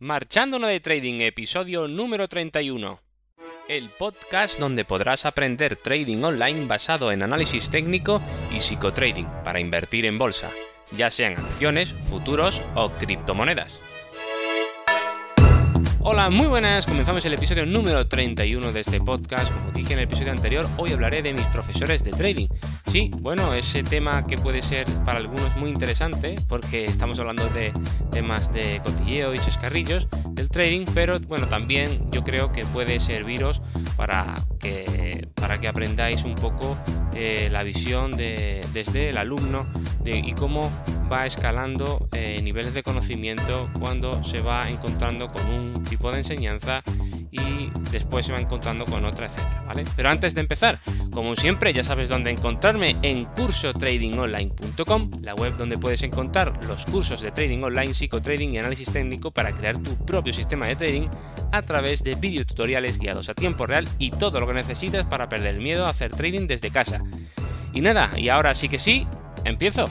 Marchando de Trading, episodio número 31. El podcast donde podrás aprender trading online basado en análisis técnico y psicotrading para invertir en bolsa, ya sean acciones, futuros o criptomonedas. Hola, muy buenas. Comenzamos el episodio número 31 de este podcast. Como dije en el episodio anterior, hoy hablaré de mis profesores de trading. Sí, bueno, ese tema que puede ser para algunos muy interesante, porque estamos hablando de temas de cotilleo y chascarrillos del trading, pero bueno, también yo creo que puede serviros para que, para que aprendáis un poco eh, la visión de, desde el alumno y cómo va escalando eh, niveles de conocimiento cuando se va encontrando con un tipo de enseñanza y después se va encontrando con otra, etcétera, ¿vale? Pero antes de empezar, como siempre, ya sabes dónde encontrarme en cursotradingonline.com, la web donde puedes encontrar los cursos de trading online, psicotrading y análisis técnico para crear tu propio sistema de trading a través de videotutoriales guiados a tiempo real y todo lo que necesitas para perder el miedo a hacer trading desde casa. Y nada, y ahora sí que sí, empiezo.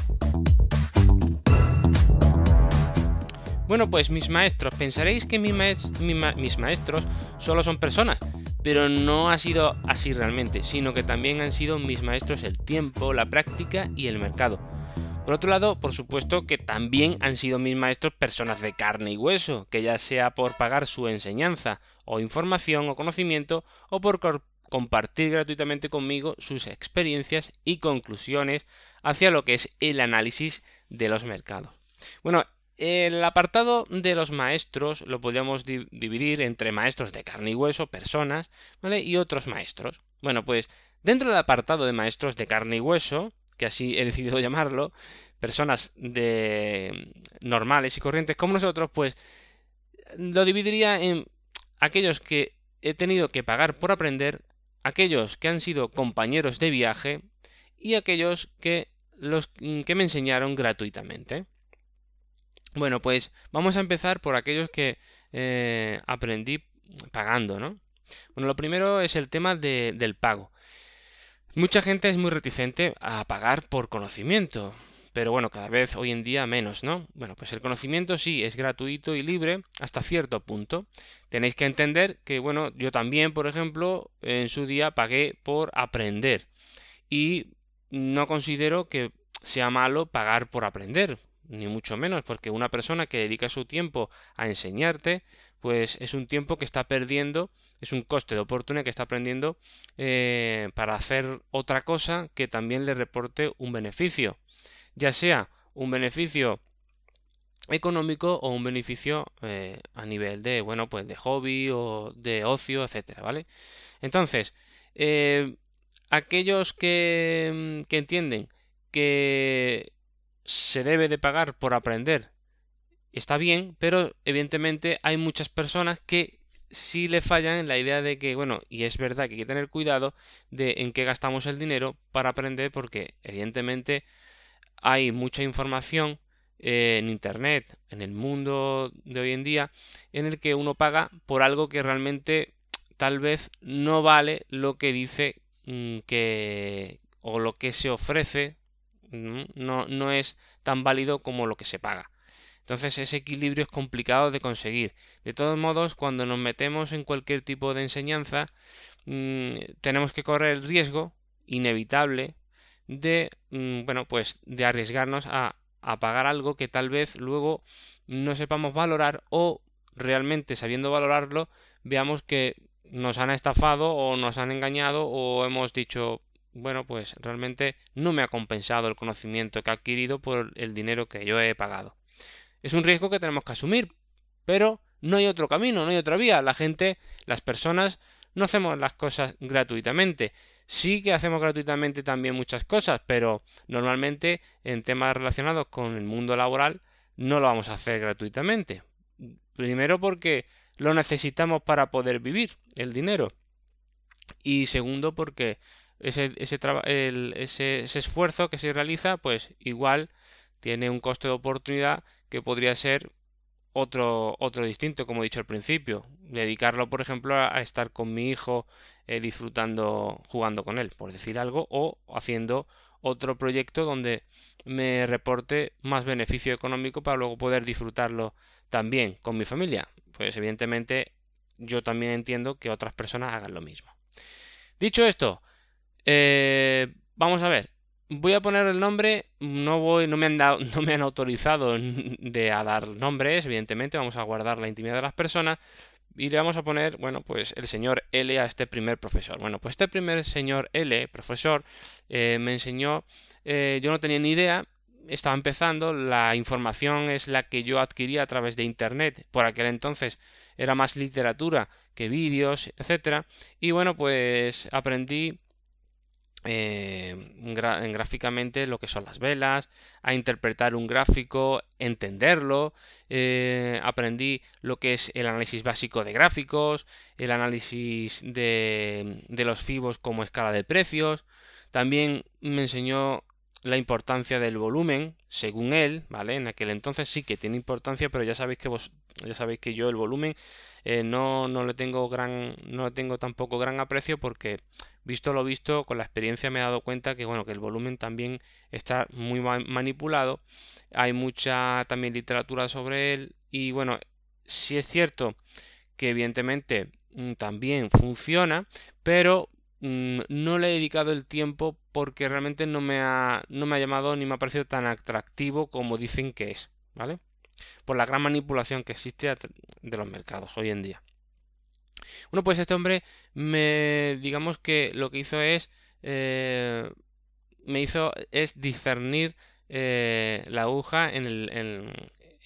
Bueno, pues mis maestros, pensaréis que mis, maestros solo son personas, pero no ha sido así realmente, sino que también han sido mis maestros el tiempo, la práctica y el mercado. Por otro lado, por supuesto que también han sido mis maestros personas de carne y hueso, que ya sea por pagar su enseñanza o información o conocimiento o por compartir gratuitamente conmigo sus experiencias y conclusiones hacia lo que es el análisis de los mercados. Bueno, el apartado de los maestros lo podríamos dividir entre maestros de carne y hueso, personas, ¿vale? Y otros maestros. Bueno, pues dentro del apartado de maestros de carne y hueso, que así he decidido llamarlo, personas de normales y corrientes como nosotros, pues lo dividiría en aquellos que he tenido que pagar por aprender, aquellos que han sido compañeros de viaje y aquellos que los que me enseñaron gratuitamente. Bueno, pues vamos a empezar por aquellos que eh, aprendí pagando, ¿no? Bueno, lo primero es el tema del pago. Mucha gente es muy reticente a pagar por conocimiento, pero bueno, cada vez hoy en día menos, ¿no? Bueno, pues el conocimiento sí es gratuito y libre hasta cierto punto. Tenéis que entender que, bueno, yo también, por ejemplo, en su día pagué por aprender y no considero que sea malo pagar por aprender, ni mucho menos, porque una persona que dedica su tiempo a enseñarte, pues es un tiempo que está perdiendo, es un coste de oportunidad que está aprendiendo eh, para hacer otra cosa que también le reporte un beneficio, ya sea un beneficio económico o un beneficio eh, a nivel de bueno pues de hobby o de ocio etcétera vale entonces eh, aquellos que, que entienden que se debe de pagar por aprender. Está bien, pero evidentemente hay muchas personas que sí le fallan en la idea de que, bueno, y es verdad que hay que tener cuidado de en qué gastamos el dinero para aprender, porque evidentemente hay mucha información eh, en Internet, en el mundo de hoy en día, en el que uno paga por algo que realmente tal vez no vale lo que dice mm, que o lo que se ofrece no, no es tan válido como lo que se paga. Entonces ese equilibrio es complicado de conseguir. De todos modos, cuando nos metemos en cualquier tipo de enseñanza, mm, tenemos que correr el riesgo inevitable de, mm, bueno, pues de arriesgarnos a, a pagar algo que tal vez luego no sepamos valorar o realmente sabiendo valorarlo veamos que nos han estafado o nos han engañado o hemos dicho bueno, pues realmente no me ha compensado el conocimiento que he adquirido por el dinero que yo he pagado. Es un riesgo que tenemos que asumir, pero no hay otro camino, no hay otra vía. La gente, las personas, no hacemos las cosas gratuitamente. Sí que hacemos gratuitamente también muchas cosas, pero normalmente en temas relacionados con el mundo laboral no lo vamos a hacer gratuitamente. Primero porque lo necesitamos para poder vivir el dinero. Y segundo porque ese, esfuerzo que se realiza, pues igual tiene un coste de oportunidad que podría ser otro, otro distinto, como he dicho al principio. Dedicarlo, por ejemplo, a, estar con mi hijo eh, disfrutando, jugando con él, por decir algo, o haciendo otro proyecto donde me reporte más beneficio económico para luego poder disfrutarlo también con mi familia, pues evidentemente yo también entiendo que otras personas hagan lo mismo. Dicho esto, eh, vamos a ver. Voy a poner el nombre, no voy, no me han dado, no me han autorizado de a dar nombres, evidentemente, vamos a guardar la intimidad de las personas y le vamos a poner, bueno, pues el señor L a este primer profesor. Bueno, pues este primer señor L, profesor, eh, me enseñó, eh, yo no tenía ni idea, estaba empezando, la información es la que yo adquiría a través de Internet. Por aquel entonces era más literatura que vídeos, etcétera. Y bueno, pues aprendí eh, gráficamente lo que son las velas, a interpretar un gráfico, entenderlo, eh, aprendí lo que es el análisis básico de gráficos, el análisis de, de los fibos como escala de precios, también me enseñó la importancia del volumen, según él, ¿vale? En aquel entonces sí que tiene importancia, pero ya sabéis que vos, ya sabéis que yo el volumen eh, no, no le tengo gran, no le tengo tampoco gran aprecio porque visto lo visto, con la experiencia me he dado cuenta que bueno, que el volumen también está muy manipulado, hay mucha también literatura sobre él y bueno, sí es cierto que evidentemente mm, también funciona, pero Mm, no le he dedicado el tiempo porque realmente no me ha, no me ha llamado ni me ha parecido tan atractivo como dicen que es, ¿vale? Por la gran manipulación que existe de los mercados hoy en día. Bueno, pues este hombre me, digamos que lo que hizo es, eh, me hizo es discernir eh, la aguja en el,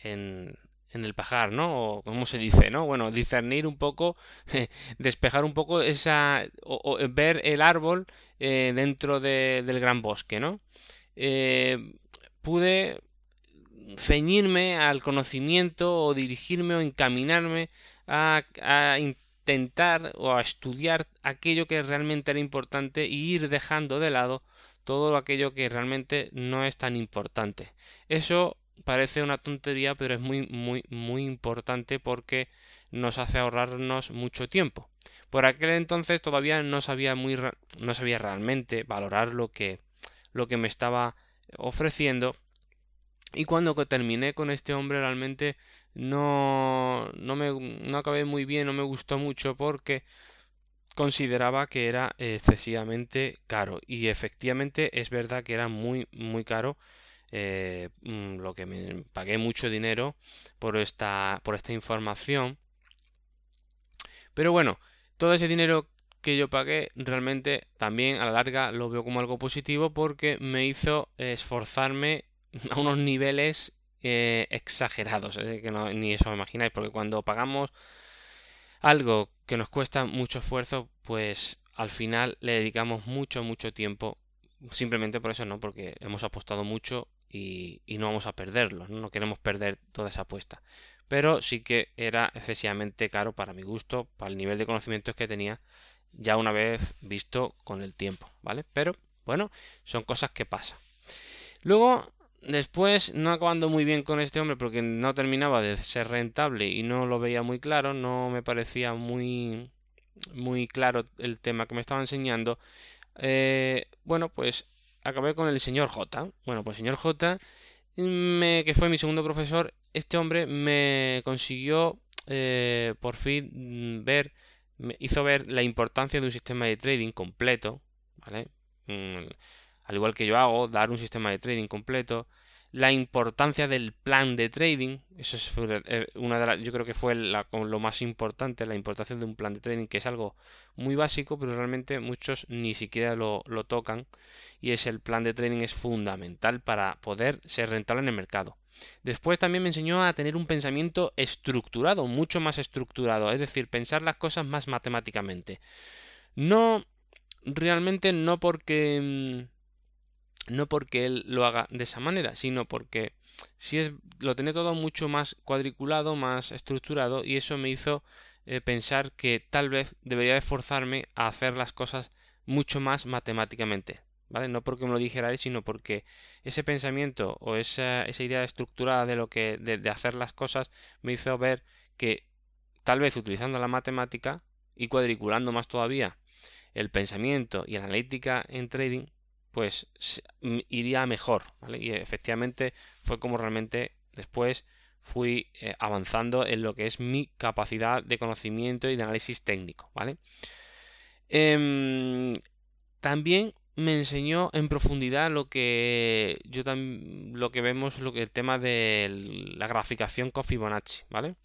en, en el pajar, ¿no? O como se dice, ¿no? Bueno, discernir un poco, despejar un poco esa, o, ver el árbol eh, dentro del gran bosque, ¿no? Pude ceñirme al conocimiento o dirigirme o encaminarme a, intentar o a estudiar aquello que realmente era importante y ir dejando de lado todo aquello que realmente no es tan importante. Eso parece una tontería, pero es muy, muy, muy importante porque nos hace ahorrarnos mucho tiempo. Por aquel entonces todavía no sabía muy, no sabía realmente valorar lo que, lo que me estaba ofreciendo. Y cuando terminé con este hombre realmente no, no me no acabé muy bien, no me gustó mucho porque consideraba que era excesivamente caro. Y efectivamente es verdad que era muy, muy caro eh, mm, lo que me pagué mucho dinero por esta, por esta información. Pero bueno, todo ese dinero que yo pagué realmente también a la larga lo veo como algo positivo porque me hizo esforzarme a unos niveles eh, exagerados, eh, que no, ni eso me imagináis, porque cuando pagamos algo que nos cuesta mucho esfuerzo, pues al final le dedicamos mucho, mucho tiempo, simplemente por eso no, porque hemos apostado mucho y, no vamos a perderlo, ¿no? queremos perder toda esa apuesta. Pero sí que era excesivamente caro para mi gusto, para el nivel de conocimientos que tenía ya una vez visto con el tiempo, ¿vale? Pero bueno, son cosas que pasan. Luego, después, no acabando muy bien con este hombre porque no terminaba de ser rentable y no lo veía muy claro, no me parecía muy muy claro el tema que me estaba enseñando. Eh, bueno, pues acabé con el señor J. Bueno, pues el señor J, me, que fue mi segundo profesor, este hombre me consiguió eh, por fin ver, me hizo ver la importancia de un sistema de trading completo, ¿vale? Mm, al igual que yo hago, dar un sistema de trading completo, la importancia del plan de trading, eso es eh, una de las, yo creo que fue lo más importante, la importancia de un plan de trading, que es algo muy básico, pero realmente muchos ni siquiera lo, lo tocan, y es el plan de trading es fundamental para poder ser rentable en el mercado. Después también me enseñó a tener un pensamiento estructurado, mucho más estructurado, es decir, pensar las cosas más matemáticamente. No, realmente no porque mm, no porque él lo haga de esa manera, sino porque si es, lo tiene todo mucho más cuadriculado, más estructurado y eso me hizo eh, pensar que tal vez debería esforzarme a hacer las cosas mucho más matemáticamente. ¿Vale? No porque me lo dijera él, sino porque ese pensamiento o esa, esa idea estructurada de lo que de, de hacer las cosas me hizo ver que tal vez utilizando la matemática y cuadriculando más todavía el pensamiento y la analítica en trading pues iría mejor, ¿vale? Y efectivamente fue como realmente después fui eh, avanzando en lo que es mi capacidad de conocimiento y de análisis técnico, ¿vale? Em, también me enseñó en profundidad lo que yo también lo que vemos lo que el tema de la graficación con Fibonacci, ¿vale?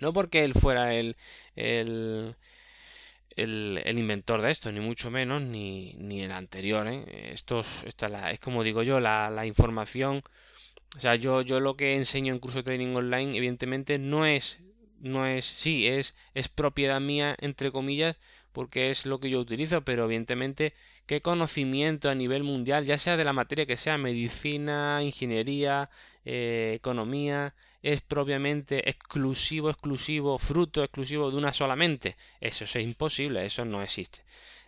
No porque él fuera el, el, el, inventor de esto, ni mucho menos, ni, ni el anterior. ¿eh? Esto, es, es como digo yo, la, la, información. O sea, yo, yo lo que enseño en curso de trading online, evidentemente, no es, no es, sí, es, es propiedad mía, entre comillas, porque es lo que yo utilizo, pero evidentemente qué conocimiento a nivel mundial, ya sea de la materia que sea, medicina, ingeniería, eh, economía, es propiamente exclusivo, exclusivo, fruto exclusivo de una solamente. Eso es imposible, eso no existe.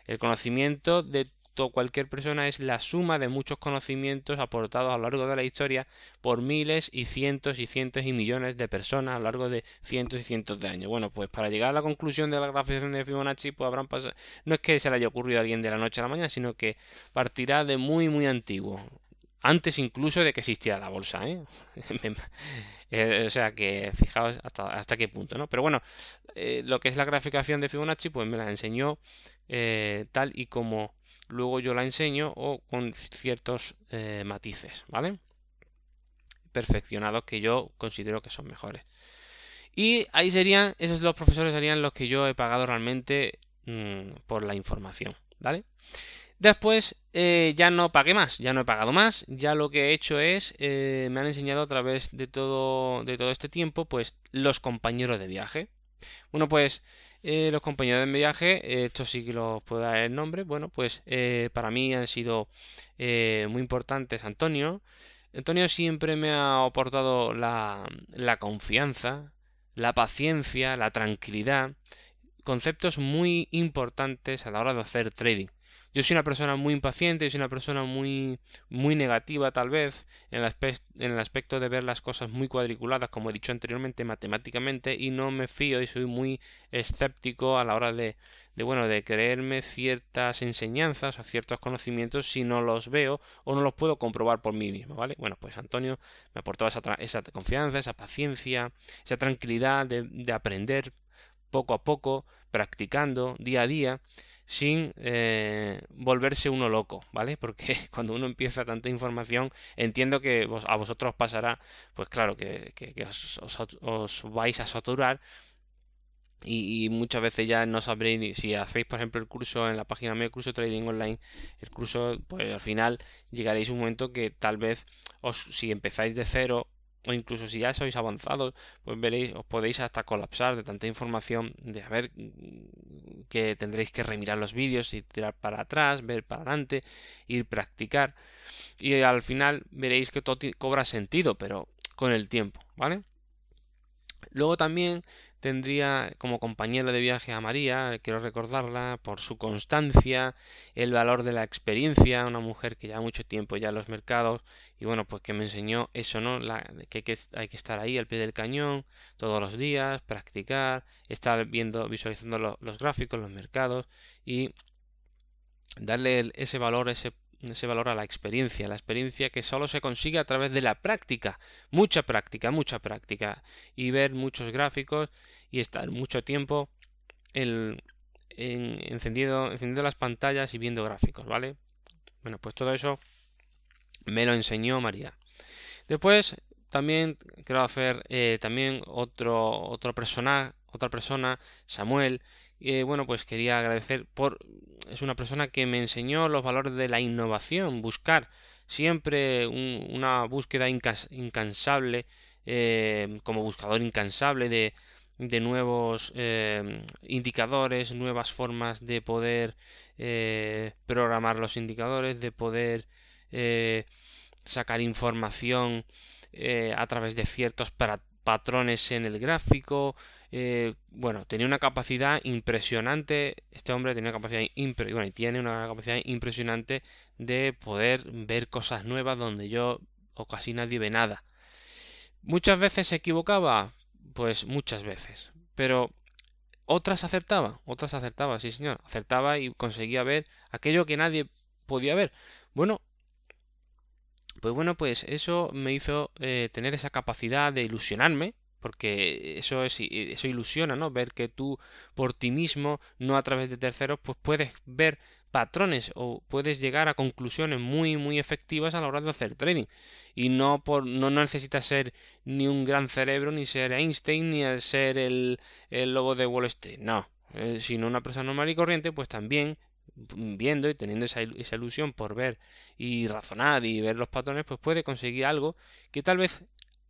El conocimiento de cualquier persona es la suma de muchos conocimientos aportados a lo largo de la historia por miles y cientos y cientos y millones de personas a lo largo de cientos y cientos de años. Bueno, pues para llegar a la conclusión de la graficación de Fibonacci, pues habrán pasado, no es que se le haya ocurrido a alguien de la noche a la mañana, sino que partirá de muy muy antiguo antes incluso de que existiera la bolsa, ¿eh? Eh, o sea que fijaos hasta, qué punto, ¿no? Pero bueno, eh, lo que es la graficación de Fibonacci, pues me la enseñó tal y como luego yo la enseño o con ciertos matices, ¿vale? Perfeccionados que yo considero que son mejores. Y ahí serían, esos los profesores serían los que yo he pagado realmente mm, por la información, ¿vale? Después eh, ya no pagué más, ya no he pagado más, ya lo que he hecho es, eh, me han enseñado a través de todo, de todo este tiempo, pues los compañeros de viaje. Bueno, pues eh, los compañeros de viaje, esto sí que los puedo dar el nombre, bueno, pues para mí han sido muy importantes Antonio. Antonio siempre me ha aportado la, la confianza, la paciencia, la tranquilidad, conceptos muy importantes a la hora de hacer trading. Yo soy una persona muy impaciente, soy una persona muy, muy negativa tal vez en el, en el aspecto de ver las cosas muy cuadriculadas, como he dicho anteriormente, matemáticamente, y no me fío y soy muy escéptico a la hora de, de bueno, de creerme ciertas enseñanzas o ciertos conocimientos si no los veo o no los puedo comprobar por mí mismo, ¿vale? Bueno, pues Antonio me aportaba esa, esa confianza, esa paciencia, esa tranquilidad de aprender poco a poco, practicando día a día sin eh, volverse uno loco, ¿vale? Porque cuando uno empieza tanta información, entiendo que a vosotros pasará, pues claro, que, os, vais a saturar y, muchas veces ya no sabréis si hacéis, por ejemplo, el curso en la página mía, curso Trading Online, el curso, pues al final llegaréis un momento que tal vez os, si empezáis de cero o incluso si ya sois avanzados, pues veréis, os podéis hasta colapsar de tanta información, de a ver que tendréis que remirar los vídeos y tirar para atrás, ver para adelante, ir practicar y al final veréis que todo cobra sentido, pero con el tiempo, ¿vale? Luego también tendría como compañera de viaje a María, quiero recordarla por su constancia, el valor de la experiencia, una mujer que lleva mucho tiempo ya en los mercados y bueno, pues que me enseñó eso, ¿no? La, que, hay que estar ahí al pie del cañón todos los días, practicar, estar viendo, visualizando los gráficos, los mercados y darle ese valor, ese ese valor a la experiencia, la experiencia que solo se consigue a través de la práctica, mucha práctica, mucha práctica, y ver muchos gráficos y estar mucho tiempo en, encendiendo, las pantallas y viendo gráficos, ¿vale? Bueno, pues todo eso me lo enseñó María. Después también quiero hacer eh, también otro, otra persona, otra persona, Samuel, eh, bueno, pues quería agradecer por... Es una persona que me enseñó los valores de la innovación, buscar siempre una búsqueda incansable, eh, como buscador incansable de, de nuevos eh, indicadores, nuevas formas de poder programar los indicadores, de poder sacar información a través de ciertos patrones en el gráfico, eh, bueno, tenía una capacidad impresionante, este hombre tenía una capacidad tiene una capacidad impresionante de poder ver cosas nuevas donde yo o casi nadie ve nada. Muchas veces se equivocaba, pues muchas veces, pero otras acertaba, otras acertaba, sí señor, acertaba y conseguía ver aquello que nadie podía ver. Bueno, pues bueno, pues eso me hizo eh, tener esa capacidad de ilusionarme, porque eso es eso ilusiona, ¿no? Ver que tú por ti mismo, no a través de terceros, pues puedes ver patrones o puedes llegar a conclusiones muy muy efectivas a la hora de hacer trading y no por no, necesitas ser ni un gran cerebro ni ser Einstein ni ser el, el lobo de Wall Street no eh, sino una persona normal y corriente pues también viendo y teniendo esa, esa ilusión por ver y razonar y ver los patrones pues puede conseguir algo que tal vez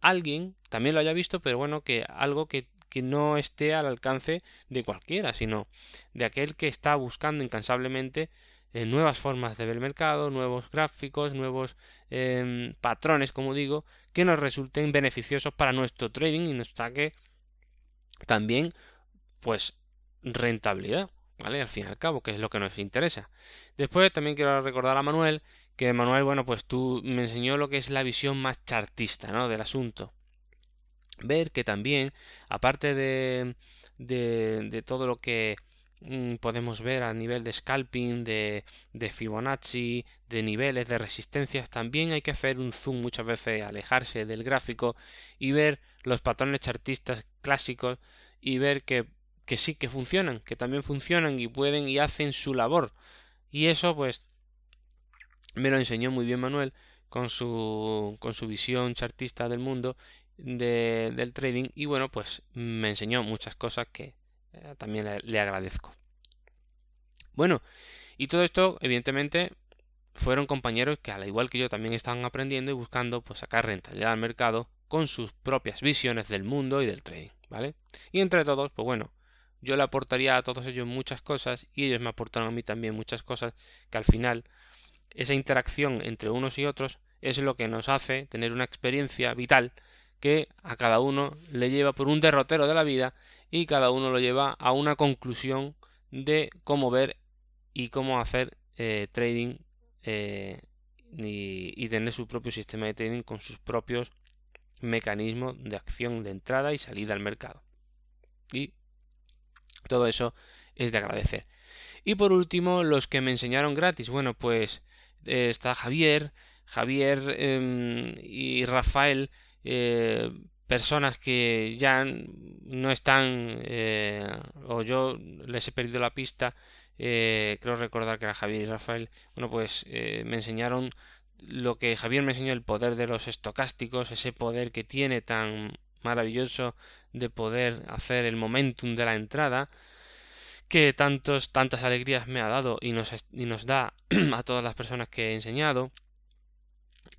alguien también lo haya visto pero bueno que algo que que no esté al alcance de cualquiera, sino de aquel que está buscando incansablemente eh, nuevas formas de ver el mercado, nuevos gráficos, nuevos em, patrones, como digo, que nos resulten beneficiosos para nuestro trading y nos saque también, pues, rentabilidad, ¿vale? Al fin y al cabo, que es lo que nos interesa. Después también quiero recordar a Manuel que Manuel, bueno, pues tú me enseñó lo que es la visión más chartista, ¿no? Del asunto ver que también, aparte de, de, todo lo que mm, podemos ver a nivel de scalping, de, de, Fibonacci, de niveles de resistencias, también hay que hacer un zoom muchas veces, alejarse del gráfico y ver los patrones chartistas clásicos y ver que, que sí que funcionan, que también funcionan y pueden y hacen su labor. Y eso pues me lo enseñó muy bien Manuel con su, con su visión chartista del mundo de, del trading y bueno, pues me enseñó muchas cosas que eh, también le, agradezco. Bueno, y todo esto evidentemente fueron compañeros que al igual que yo también estaban aprendiendo y buscando pues sacar rentabilidad al mercado con sus propias visiones del mundo y del trading, ¿vale? Y entre todos, pues bueno, yo le aportaría a todos ellos muchas cosas y ellos me aportaron a mí también muchas cosas que al final esa interacción entre unos y otros es lo que nos hace tener una experiencia vital que a cada uno le lleva por un derrotero de la vida y cada uno lo lleva a una conclusión de cómo ver y cómo hacer eh, trading eh, y, tener su propio sistema de trading con sus propios mecanismos de acción de entrada y salida al mercado. Y todo eso es de agradecer. Y por último, los que me enseñaron gratis. Bueno, pues eh, está Javier, Javier em, y Rafael eh, personas que ya no están eh, o yo les he perdido la pista eh, creo recordar que era Javier y Rafael. Bueno pues me enseñaron lo que Javier me enseñó el poder de los estocásticos ese poder que tiene tan maravilloso de poder hacer el momentum de la entrada que tantos tantas alegrías me ha dado y nos, y nos da a todas las personas que he enseñado.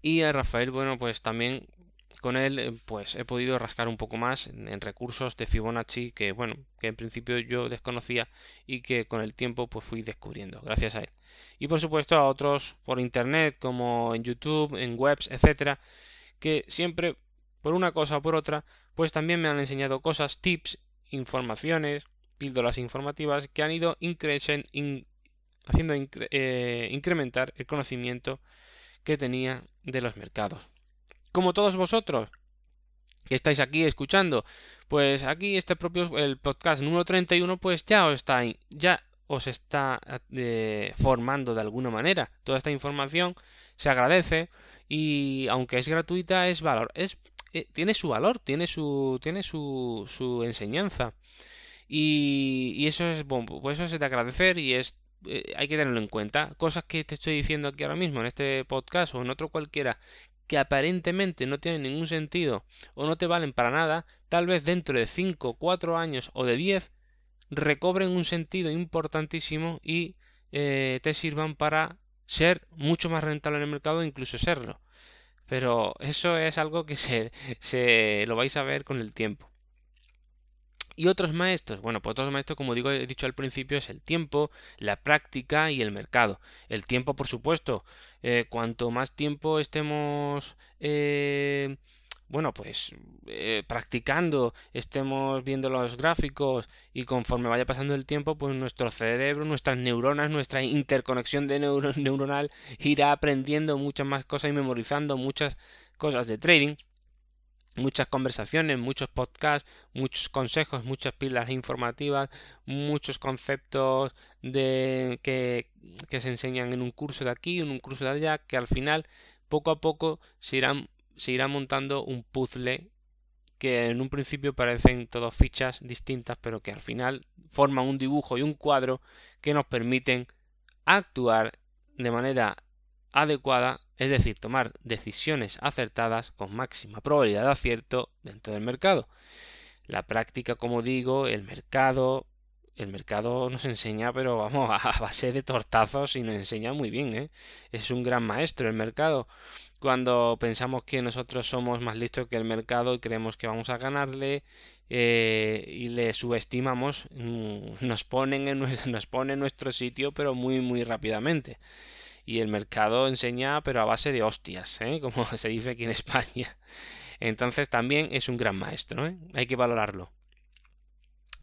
Y a Rafael bueno pues también con él eh, pues he podido rascar un poco más en, recursos de Fibonacci que bueno que en principio yo desconocía y que con el tiempo pues fui descubriendo gracias a él. Y por supuesto a otros por internet como en YouTube en webs etcétera que siempre por una cosa o por otra pues también me han enseñado cosas tips informaciones píldoras informativas que han ido haciendo eh, incrementar el conocimiento que tenía de los mercados como todos vosotros que estáis aquí escuchando, pues aquí este propio el podcast número 31 pues ya os está ya os está eh, formando de alguna manera. Toda esta información se agradece y aunque es gratuita es valor es eh, tiene su valor, tiene su tiene su, su enseñanza. Y, eso es bueno, pues eso es de agradecer y es eh, hay que tenerlo en cuenta. Cosas que te estoy diciendo aquí ahora mismo en este podcast o en otro cualquiera que aparentemente no tienen ningún sentido o no te valen para nada, tal vez dentro de 5, 4 años o de 10 recobren un sentido importantísimo y eh, te sirvan para ser mucho más rentable en el mercado e incluso serlo. Pero eso es algo que se, se lo vais a ver con el tiempo. ¿Y otros maestros? Bueno, pues otros maestros, como digo, he dicho al principio, es el tiempo, la práctica y el mercado. El tiempo, por supuesto, eh, cuanto más tiempo estemos, eh, bueno, pues eh, practicando, estemos viendo los gráficos y conforme vaya pasando el tiempo, pues nuestro cerebro, nuestras neuronas, nuestra interconexión de neuronal irá aprendiendo muchas más cosas y memorizando muchas cosas de trading muchas conversaciones, muchos podcasts, muchos consejos, muchas pilas informativas, muchos conceptos de que, que, se enseñan en un curso de aquí, en un curso de allá, que al final poco a poco se, se irá montando un puzzle que en un principio parecen todas fichas distintas, pero que al final forman un dibujo y un cuadro que nos permiten actuar de manera adecuada, es decir, tomar decisiones acertadas con máxima probabilidad de acierto dentro del mercado. La práctica, como digo, el mercado, el mercado nos enseña, pero vamos, a base de tortazos y nos enseña muy bien, ¿eh? Es un gran maestro el mercado. Cuando pensamos que nosotros somos más listos que el mercado y creemos que vamos a ganarle eh, y le subestimamos, mm, nos ponen, en, nos pone en nuestro sitio, pero muy, muy rápidamente. Y el mercado enseña, pero a base de hostias, ¿eh? como se dice aquí en España. Entonces también es un gran maestro, ¿eh? hay que valorarlo.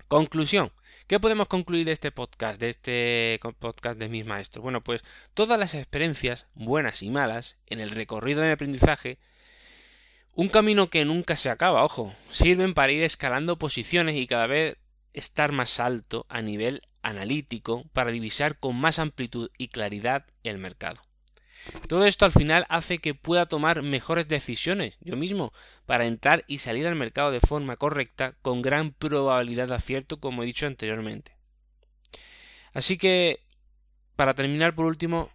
Conclusión. ¿Qué podemos concluir de este podcast, de este podcast de mis maestros? Bueno, pues todas las experiencias, buenas y malas, en el recorrido de aprendizaje, un camino que nunca se acaba, ojo, sirven para ir escalando posiciones y cada vez estar más alto a nivel analítico para divisar con más amplitud y claridad el mercado. Todo esto al final hace que pueda tomar mejores decisiones yo mismo para entrar y salir al mercado de forma correcta con gran probabilidad de acierto como he dicho anteriormente. Así que, para terminar por último,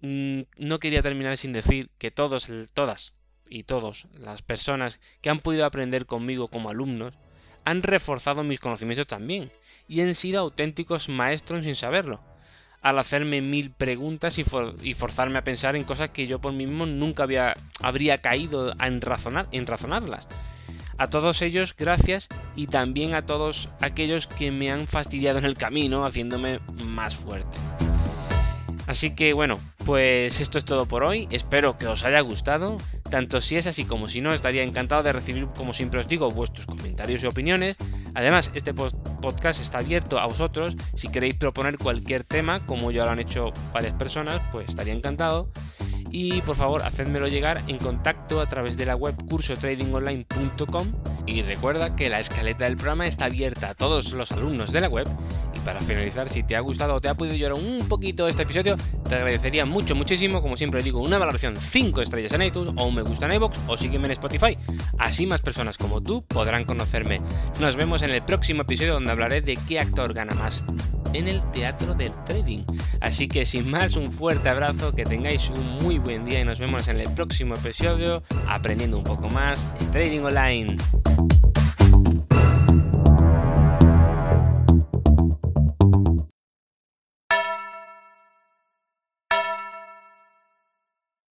mm, no quería terminar sin decir que todos, todas y todos las personas que han podido aprender conmigo como alumnos han reforzado mis conocimientos también y han sido auténticos maestros sin saberlo al hacerme mil preguntas y, forzarme a pensar en cosas que yo por mí mismo nunca había, habría caído en, razonar, en razonarlas. A todos ellos, gracias y también a todos aquellos que me han fastidiado en el camino, haciéndome más fuerte. Así que bueno, pues esto es todo por hoy, espero que os haya gustado, tanto si es así como si no, estaría encantado de recibir, como siempre os digo, vuestros comentarios y opiniones. Además, este podcast está abierto a vosotros, si queréis proponer cualquier tema, como ya lo han hecho varias personas, pues estaría encantado. Y por favor hacedmelo llegar en contacto a través de la web cursotradingonline.com y recuerda que la escaleta del programa está abierta a todos los alumnos de la web para finalizar si te ha gustado o te ha podido llorar un poquito este episodio te agradecería mucho muchísimo. Como siempre digo una valoración 5 estrellas en iTunes o un me gusta en iVoox o sígueme en Spotify. Así más personas como tú podrán conocerme. Nos vemos en el próximo episodio donde hablaré de qué actor gana más en el teatro del trading. Así que sin más un fuerte abrazo que tengáis un muy buen día y nos vemos en el próximo episodio aprendiendo un poco más de trading online.